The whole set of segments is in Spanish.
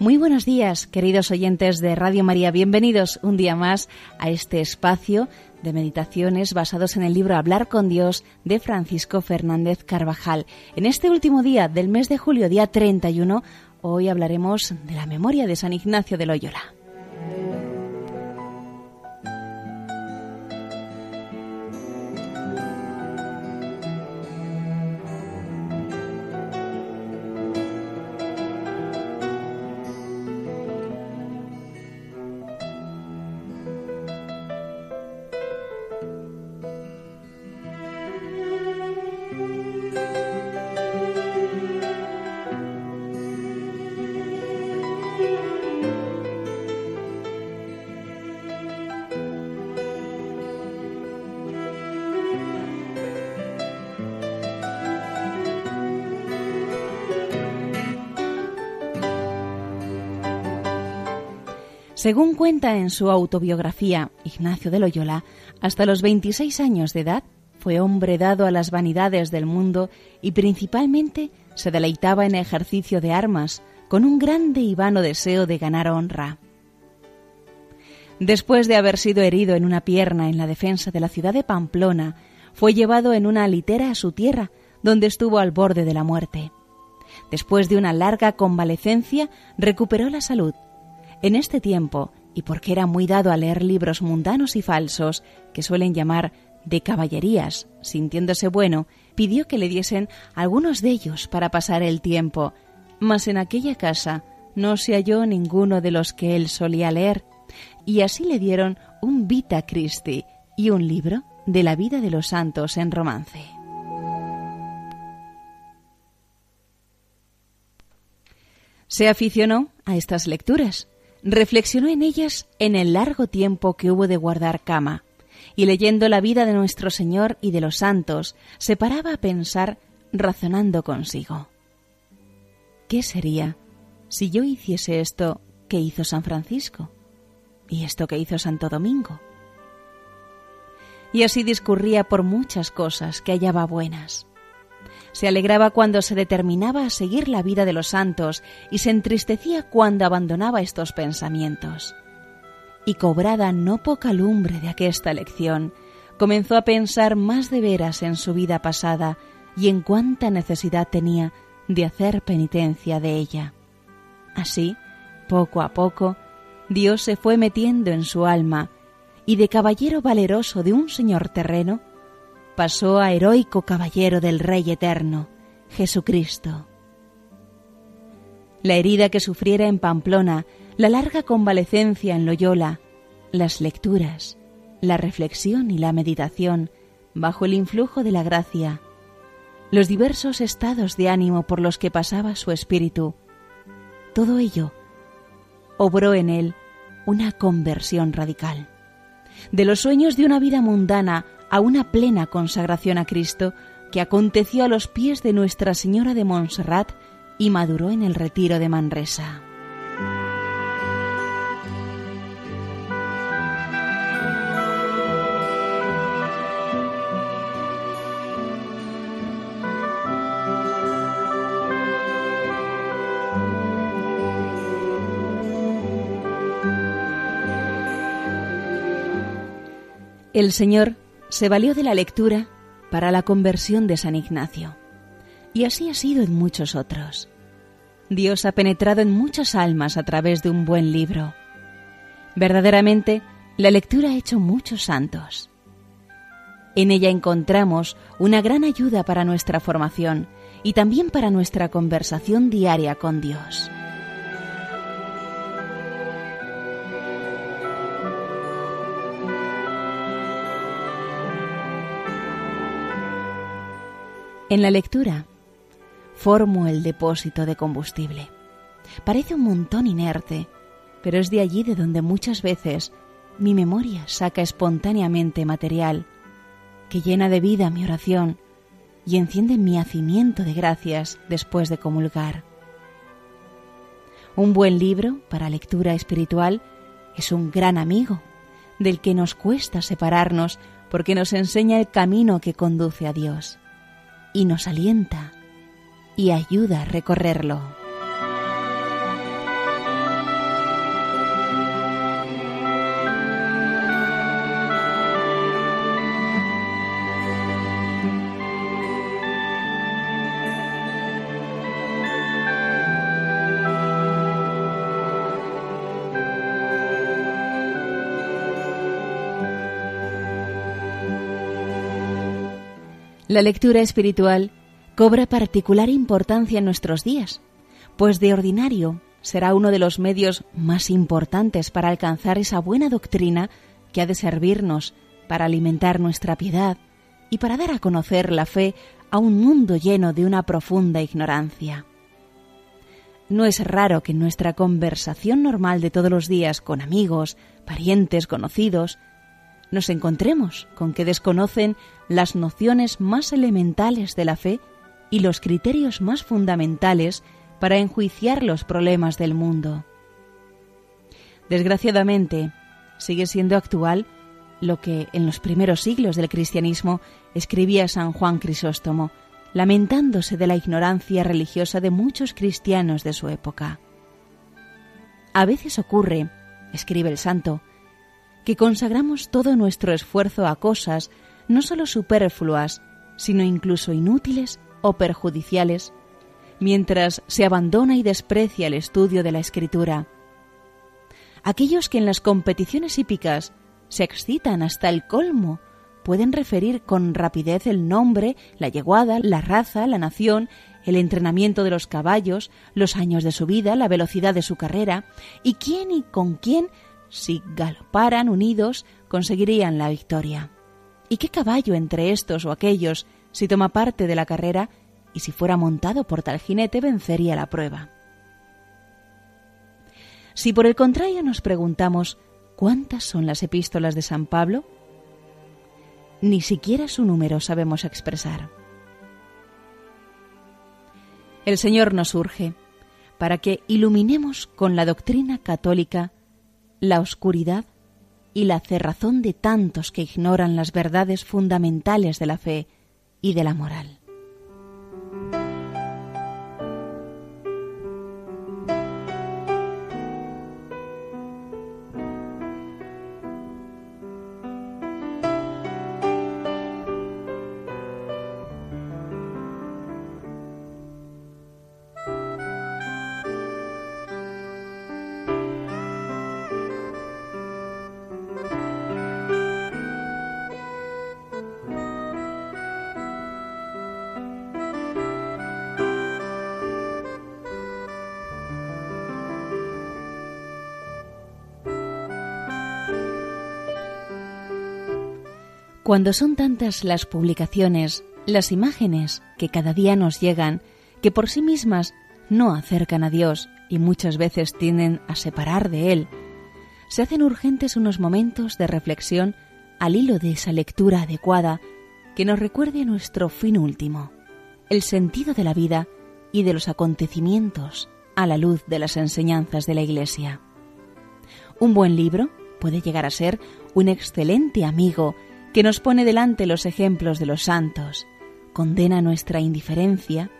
Muy buenos días, queridos oyentes de Radio María. Bienvenidos un día más a este espacio de meditaciones basados en el libro Hablar con Dios de Francisco Fernández Carvajal. En este último día del mes de julio, día 31, hoy hablaremos de la memoria de San Ignacio de Loyola. Según cuenta en su autobiografía Ignacio de Loyola, hasta los 26 años de edad fue hombre dado a las vanidades del mundo y principalmente se deleitaba en ejercicio de armas, con un grande y vano deseo de ganar honra. Después de haber sido herido en una pierna en la defensa de la ciudad de Pamplona, fue llevado en una litera a su tierra, donde estuvo al borde de la muerte. Después de una larga convalecencia, recuperó la salud en este tiempo, y porque era muy dado a leer libros mundanos y falsos, que suelen llamar de caballerías, sintiéndose bueno, pidió que le diesen algunos de ellos para pasar el tiempo, mas en aquella casa no se halló ninguno de los que él solía leer, y así le dieron un Vita Christi y un libro de la vida de los santos en romance. Se aficionó a estas lecturas reflexionó en ellas en el largo tiempo que hubo de guardar cama, y leyendo la vida de nuestro Señor y de los santos, se paraba a pensar razonando consigo. ¿Qué sería si yo hiciese esto que hizo San Francisco y esto que hizo Santo Domingo? Y así discurría por muchas cosas que hallaba buenas se alegraba cuando se determinaba a seguir la vida de los santos y se entristecía cuando abandonaba estos pensamientos. Y cobrada no poca lumbre de aquesta lección, comenzó a pensar más de veras en su vida pasada y en cuánta necesidad tenía de hacer penitencia de ella. Así, poco a poco, Dios se fue metiendo en su alma, y de caballero valeroso de un señor terreno, pasó a heroico caballero del Rey Eterno, Jesucristo. La herida que sufriera en Pamplona, la larga convalecencia en Loyola, las lecturas, la reflexión y la meditación bajo el influjo de la gracia, los diversos estados de ánimo por los que pasaba su espíritu, todo ello obró en él una conversión radical. De los sueños de una vida mundana a una plena consagración a Cristo que aconteció a los pies de Nuestra Señora de Montserrat y maduró en el retiro de Manresa. El Señor se valió de la lectura para la conversión de San Ignacio. Y así ha sido en muchos otros. Dios ha penetrado en muchas almas a través de un buen libro. Verdaderamente, la lectura ha hecho muchos santos. En ella encontramos una gran ayuda para nuestra formación y también para nuestra conversación diaria con Dios. En la lectura formo el depósito de combustible. Parece un montón inerte, pero es de allí de donde muchas veces mi memoria saca espontáneamente material que llena de vida mi oración y enciende mi hacimiento de gracias después de comulgar. Un buen libro para lectura espiritual es un gran amigo del que nos cuesta separarnos porque nos enseña el camino que conduce a Dios y nos alienta y ayuda a recorrerlo. La lectura espiritual cobra particular importancia en nuestros días, pues de ordinario será uno de los medios más importantes para alcanzar esa buena doctrina que ha de servirnos para alimentar nuestra piedad y para dar a conocer la fe a un mundo lleno de una profunda ignorancia. No es raro que en nuestra conversación normal de todos los días con amigos, parientes, conocidos, nos encontremos con que desconocen las nociones más elementales de la fe y los criterios más fundamentales para enjuiciar los problemas del mundo. Desgraciadamente, sigue siendo actual lo que en los primeros siglos del cristianismo escribía San Juan Crisóstomo, lamentándose de la ignorancia religiosa de muchos cristianos de su época. A veces ocurre, escribe el santo, que consagramos todo nuestro esfuerzo a cosas no sólo superfluas, sino incluso inútiles o perjudiciales, mientras se abandona y desprecia el estudio de la escritura. Aquellos que en las competiciones hípicas se excitan hasta el colmo pueden referir con rapidez el nombre, la yeguada, la raza, la nación, el entrenamiento de los caballos, los años de su vida, la velocidad de su carrera, y quién y con quién si galoparan unidos, conseguirían la victoria. ¿Y qué caballo entre estos o aquellos, si toma parte de la carrera, y si fuera montado por tal jinete, vencería la prueba? Si por el contrario nos preguntamos cuántas son las epístolas de San Pablo, ni siquiera su número sabemos expresar. El Señor nos urge para que iluminemos con la doctrina católica la oscuridad y la cerrazón de tantos que ignoran las verdades fundamentales de la fe y de la moral. Cuando son tantas las publicaciones, las imágenes que cada día nos llegan, que por sí mismas no acercan a Dios y muchas veces tienden a separar de Él, se hacen urgentes unos momentos de reflexión al hilo de esa lectura adecuada que nos recuerde nuestro fin último, el sentido de la vida y de los acontecimientos a la luz de las enseñanzas de la Iglesia. Un buen libro puede llegar a ser un excelente amigo que nos pone delante los ejemplos de los santos, condena nuestra indiferencia,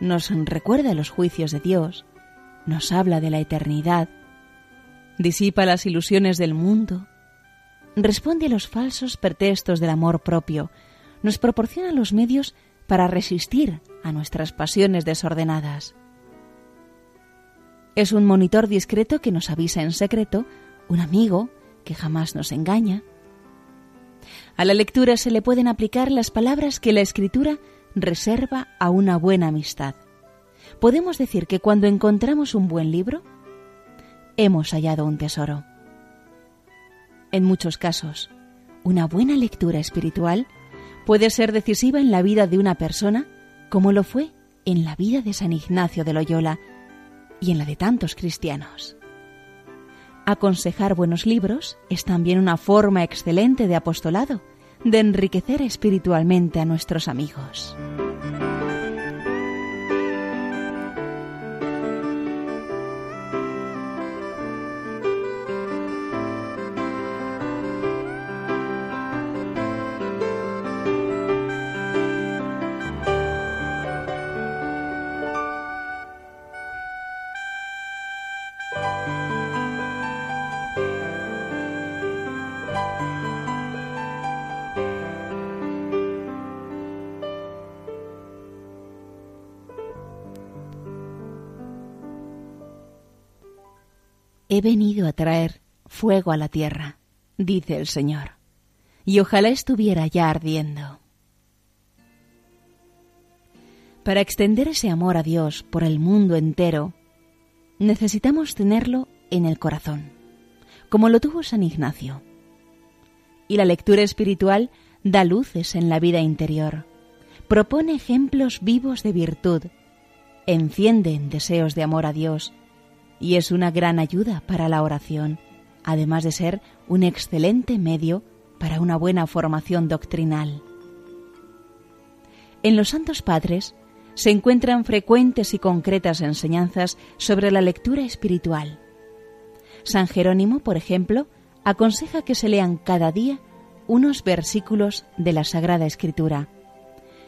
nos recuerda los juicios de Dios, nos habla de la eternidad, disipa las ilusiones del mundo, responde a los falsos pretextos del amor propio, nos proporciona los medios para resistir a nuestras pasiones desordenadas. Es un monitor discreto que nos avisa en secreto, un amigo que jamás nos engaña, a la lectura se le pueden aplicar las palabras que la escritura reserva a una buena amistad. Podemos decir que cuando encontramos un buen libro, hemos hallado un tesoro. En muchos casos, una buena lectura espiritual puede ser decisiva en la vida de una persona, como lo fue en la vida de San Ignacio de Loyola y en la de tantos cristianos. Aconsejar buenos libros es también una forma excelente de apostolado, de enriquecer espiritualmente a nuestros amigos. He venido a traer fuego a la tierra, dice el Señor, y ojalá estuviera ya ardiendo. Para extender ese amor a Dios por el mundo entero, necesitamos tenerlo en el corazón, como lo tuvo San Ignacio. Y la lectura espiritual da luces en la vida interior, propone ejemplos vivos de virtud, enciende deseos de amor a Dios y es una gran ayuda para la oración, además de ser un excelente medio para una buena formación doctrinal. En los Santos Padres se encuentran frecuentes y concretas enseñanzas sobre la lectura espiritual. San Jerónimo, por ejemplo, aconseja que se lean cada día unos versículos de la Sagrada Escritura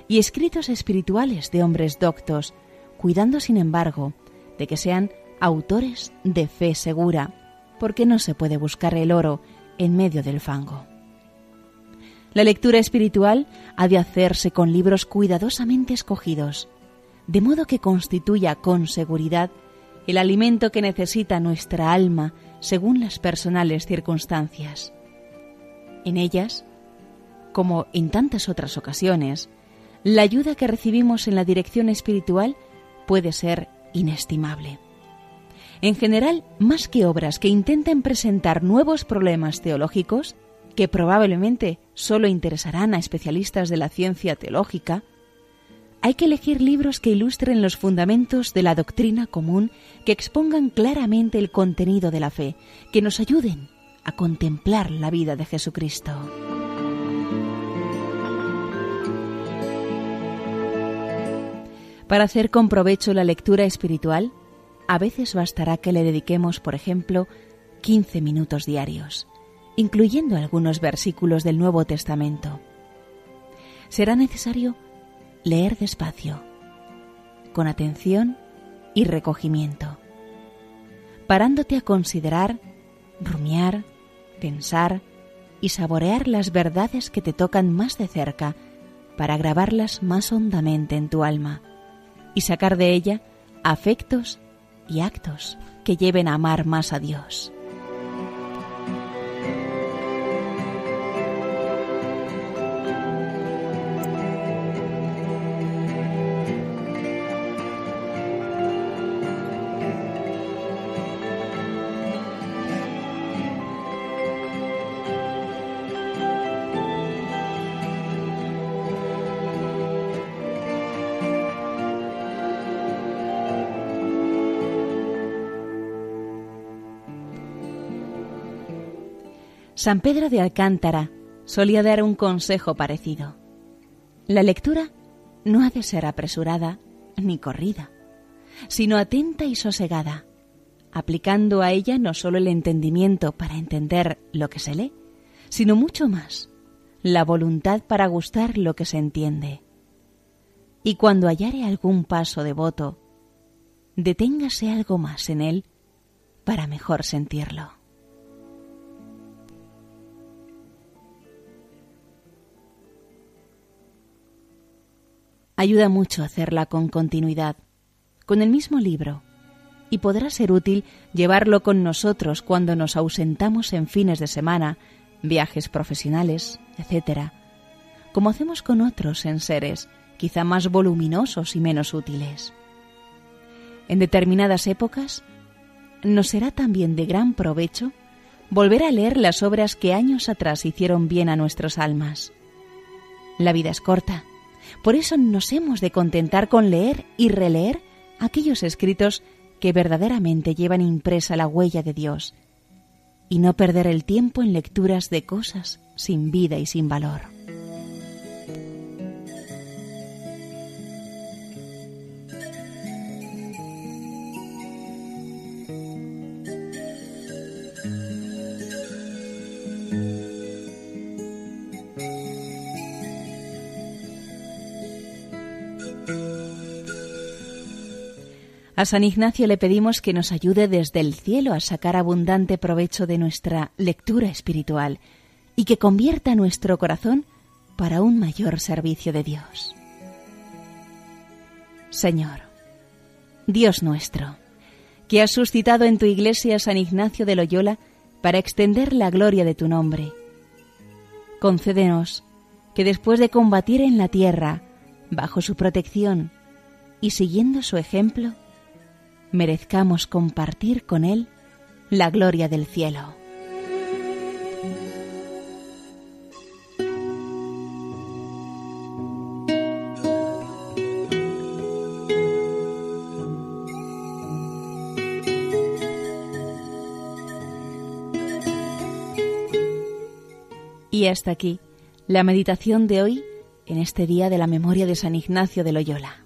y escritos espirituales de hombres doctos, cuidando, sin embargo, de que sean autores de fe segura, porque no se puede buscar el oro en medio del fango. La lectura espiritual ha de hacerse con libros cuidadosamente escogidos, de modo que constituya con seguridad el alimento que necesita nuestra alma según las personales circunstancias. En ellas, como en tantas otras ocasiones, la ayuda que recibimos en la dirección espiritual puede ser inestimable. En general, más que obras que intenten presentar nuevos problemas teológicos, que probablemente solo interesarán a especialistas de la ciencia teológica, hay que elegir libros que ilustren los fundamentos de la doctrina común, que expongan claramente el contenido de la fe, que nos ayuden a contemplar la vida de Jesucristo. Para hacer con provecho la lectura espiritual, a veces bastará que le dediquemos, por ejemplo, 15 minutos diarios incluyendo algunos versículos del Nuevo Testamento. Será necesario leer despacio, con atención y recogimiento, parándote a considerar, rumiar, pensar y saborear las verdades que te tocan más de cerca para grabarlas más hondamente en tu alma y sacar de ella afectos y actos que lleven a amar más a Dios. San Pedro de Alcántara solía dar un consejo parecido. La lectura no ha de ser apresurada ni corrida, sino atenta y sosegada, aplicando a ella no solo el entendimiento para entender lo que se lee, sino mucho más, la voluntad para gustar lo que se entiende. Y cuando hallare algún paso devoto, deténgase algo más en él para mejor sentirlo. Ayuda mucho hacerla con continuidad, con el mismo libro, y podrá ser útil llevarlo con nosotros cuando nos ausentamos en fines de semana, viajes profesionales, etc., como hacemos con otros en seres quizá más voluminosos y menos útiles. En determinadas épocas, nos será también de gran provecho volver a leer las obras que años atrás hicieron bien a nuestras almas. La vida es corta por eso nos hemos de contentar con leer y releer aquellos escritos que verdaderamente llevan impresa la huella de Dios y no perder el tiempo en lecturas de cosas sin vida y sin valor. A San Ignacio le pedimos que nos ayude desde el cielo a sacar abundante provecho de nuestra lectura espiritual y que convierta nuestro corazón para un mayor servicio de Dios. Señor, Dios nuestro, que has suscitado en tu iglesia a San Ignacio de Loyola para extender la gloria de tu nombre, concédenos que después de combatir en la tierra, bajo su protección, y siguiendo su ejemplo, merezcamos compartir con Él la gloria del cielo. Y hasta aquí la meditación de hoy en este día de la memoria de San Ignacio de Loyola.